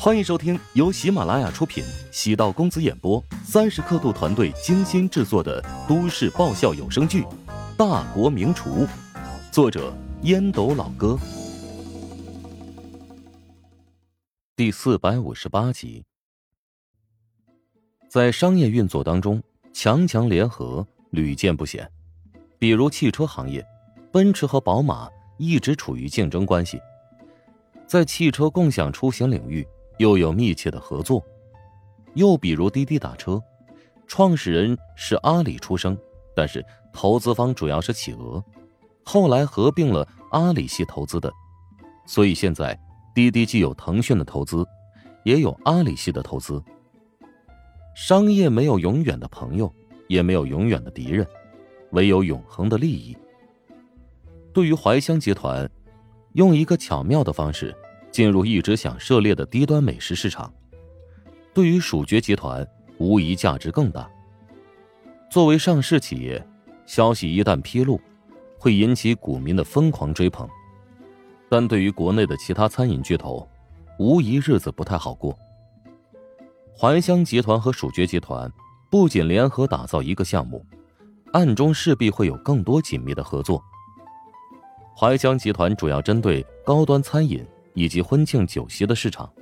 欢迎收听由喜马拉雅出品、喜道公子演播、三十刻度团队精心制作的都市爆笑有声剧《大国名厨》，作者烟斗老哥，第四百五十八集。在商业运作当中，强强联合屡见不鲜。比如汽车行业，奔驰和宝马一直处于竞争关系，在汽车共享出行领域。又有密切的合作，又比如滴滴打车，创始人是阿里出生，但是投资方主要是企鹅，后来合并了阿里系投资的，所以现在滴滴既有腾讯的投资，也有阿里系的投资。商业没有永远的朋友，也没有永远的敌人，唯有永恒的利益。对于怀香集团，用一个巧妙的方式。进入一直想涉猎的低端美食市场，对于蜀爵集团无疑价值更大。作为上市企业，消息一旦披露，会引起股民的疯狂追捧；但对于国内的其他餐饮巨头，无疑日子不太好过。怀香集团和蜀爵集团不仅联合打造一个项目，暗中势必会有更多紧密的合作。怀香集团主要针对高端餐饮。以及婚庆酒席的市场，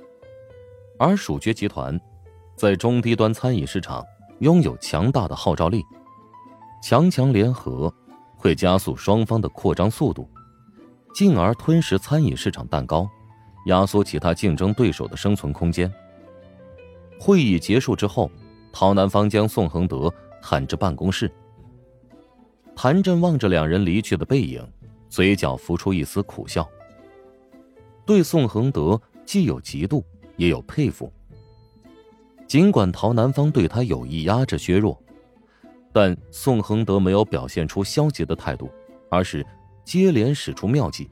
而蜀爵集团在中低端餐饮市场拥有强大的号召力，强强联合会加速双方的扩张速度，进而吞食餐饮市场蛋糕，压缩其他竞争对手的生存空间。会议结束之后，陶南方将宋恒德喊至办公室，谭震望着两人离去的背影，嘴角浮出一丝苦笑。对宋恒德既有嫉妒，也有佩服。尽管陶南方对他有意压制削弱，但宋恒德没有表现出消极的态度，而是接连使出妙计，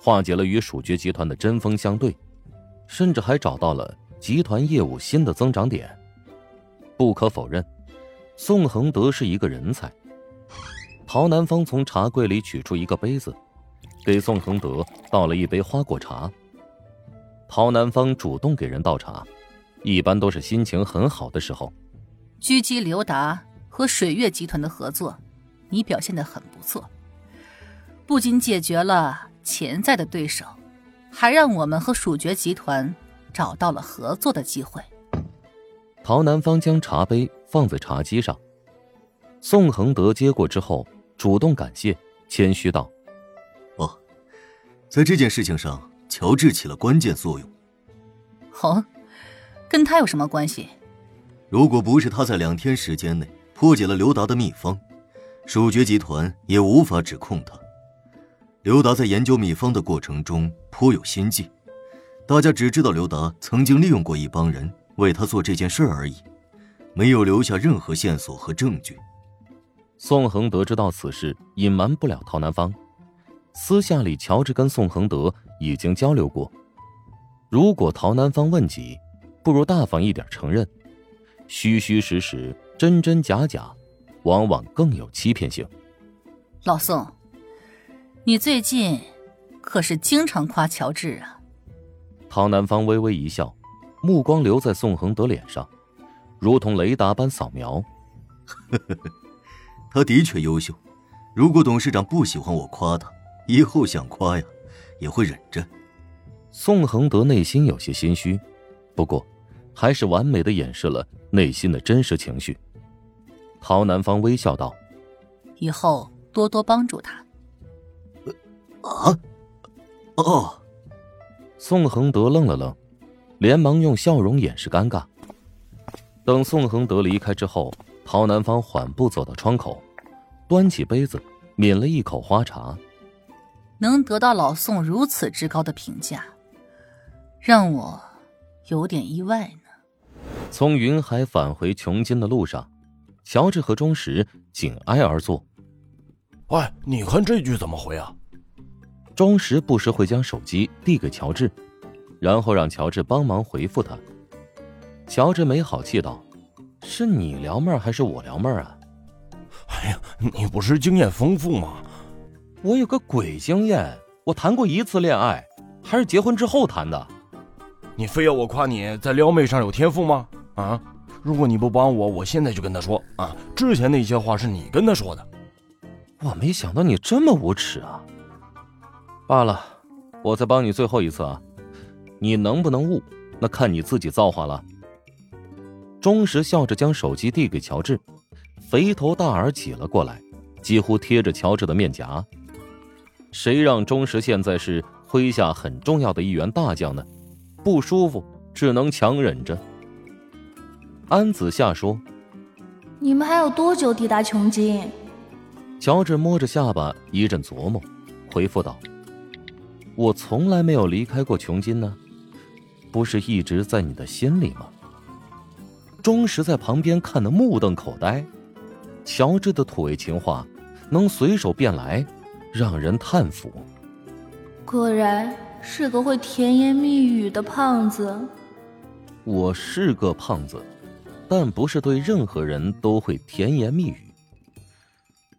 化解了与蜀爵集团的针锋相对，甚至还找到了集团业务新的增长点。不可否认，宋恒德是一个人才。陶南方从茶柜里取出一个杯子。给宋恒德倒了一杯花果茶。陶南方主动给人倒茶，一般都是心情很好的时候。狙击刘达和水月集团的合作，你表现的很不错，不仅解决了潜在的对手，还让我们和蜀爵集团找到了合作的机会。陶南方将茶杯放在茶几上，宋恒德接过之后，主动感谢，谦虚道。在这件事情上，乔治起了关键作用。哦，跟他有什么关系？如果不是他在两天时间内破解了刘达的秘方，鼠爵集团也无法指控他。刘达在研究秘方的过程中颇有心计，大家只知道刘达曾经利用过一帮人为他做这件事而已，没有留下任何线索和证据。宋恒得知到此事隐瞒不了陶南方。私下里，乔治跟宋恒德已经交流过。如果陶南方问起，不如大方一点承认。虚虚实实、真真假假，往往更有欺骗性。老宋，你最近可是经常夸乔治啊？陶南方微微一笑，目光留在宋恒德脸上，如同雷达般扫描。呵呵呵，他的确优秀。如果董事长不喜欢我夸他，以后想夸呀，也会忍着。宋恒德内心有些心虚，不过还是完美的掩饰了内心的真实情绪。陶南方微笑道：“以后多多帮助他。”啊？哦。宋恒德愣了愣，连忙用笑容掩饰尴尬。等宋恒德离开之后，陶南方缓步走到窗口，端起杯子抿了一口花茶。能得到老宋如此之高的评价，让我有点意外呢。从云海返回琼金的路上，乔治和钟石紧挨而坐。喂，你看这句怎么回啊？钟石不时会将手机递给乔治，然后让乔治帮忙回复他。乔治没好气道：“是你撩妹还是我撩妹啊？”哎呀，你不是经验丰富吗？我有个鬼经验，我谈过一次恋爱，还是结婚之后谈的。你非要我夸你在撩妹上有天赋吗？啊！如果你不帮我，我现在就跟他说啊！之前那些话是你跟他说的。我没想到你这么无耻啊！罢了，我再帮你最后一次啊！你能不能悟，那看你自己造化了。钟石笑着将手机递给乔治，肥头大耳挤了过来，几乎贴着乔治的面颊。谁让钟石现在是麾下很重要的一员大将呢？不舒服，只能强忍着。安子夏说：“你们还有多久抵达琼京？”乔治摸着下巴一阵琢磨，回复道：“我从来没有离开过琼金呢，不是一直在你的心里吗？”钟石在旁边看得目瞪口呆，乔治的土味情话能随手便来，让人叹服。果然是个会甜言蜜语的胖子。我是个胖子。但不是对任何人都会甜言蜜语。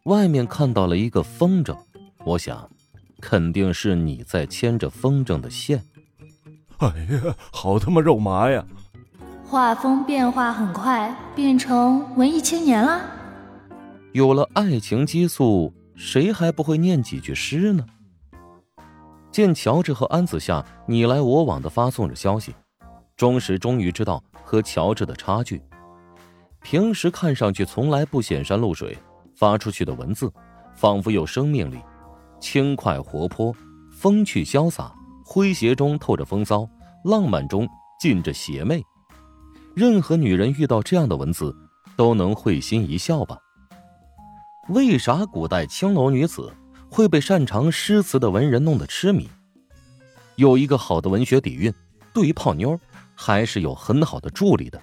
外面看到了一个风筝，我想，肯定是你在牵着风筝的线。哎呀，好他妈肉麻呀！画风变化很快，变成文艺青年了。有了爱情激素，谁还不会念几句诗呢？见乔治和安子夏你来我往的发送着消息，钟石终于知道和乔治的差距。平时看上去从来不显山露水，发出去的文字仿佛有生命力，轻快活泼，风趣潇洒，诙谐中透着风骚，浪漫中浸着邪魅。任何女人遇到这样的文字，都能会心一笑吧？为啥古代青楼女子会被擅长诗词的文人弄得痴迷？有一个好的文学底蕴，对于泡妞还是有很好的助力的。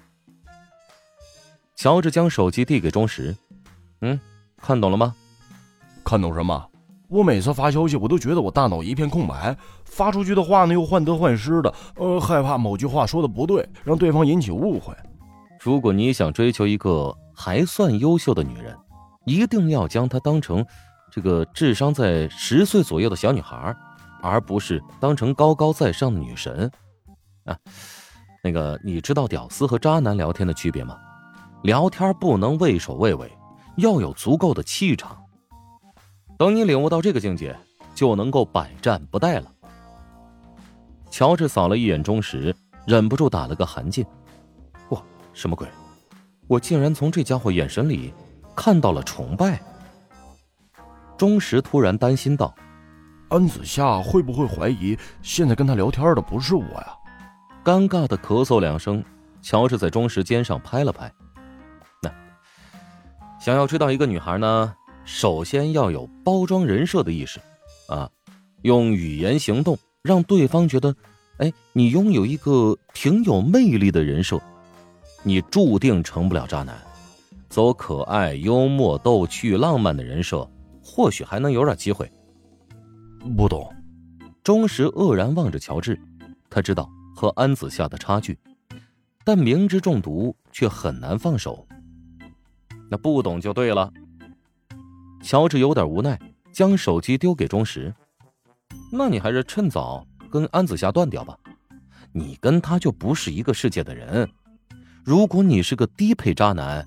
乔治将手机递给钟石，嗯，看懂了吗？看懂什么？我每次发消息，我都觉得我大脑一片空白，发出去的话呢又患得患失的，呃，害怕某句话说的不对，让对方引起误会。如果你想追求一个还算优秀的女人，一定要将她当成这个智商在十岁左右的小女孩，而不是当成高高在上的女神。啊，那个，你知道屌丝和渣男聊天的区别吗？聊天不能畏首畏尾，要有足够的气场。等你领悟到这个境界，就能够百战不殆了。乔治扫了一眼钟石，忍不住打了个寒噤。哇，什么鬼？我竟然从这家伙眼神里看到了崇拜。钟石突然担心道：“安子夏会不会怀疑现在跟他聊天的不是我呀？”尴尬的咳嗽两声，乔治在钟石肩上拍了拍。那想要追到一个女孩呢，首先要有包装人设的意识，啊，用语言行动让对方觉得，哎，你拥有一个挺有魅力的人设，你注定成不了渣男。走可爱、幽默、逗趣、浪漫的人设，或许还能有点机会。不懂。钟石愕然望着乔治，他知道和安子夏的差距，但明知中毒却很难放手。那不懂就对了。乔治有点无奈，将手机丢给钟石。那你还是趁早跟安子夏断掉吧，你跟他就不是一个世界的人。如果你是个低配渣男，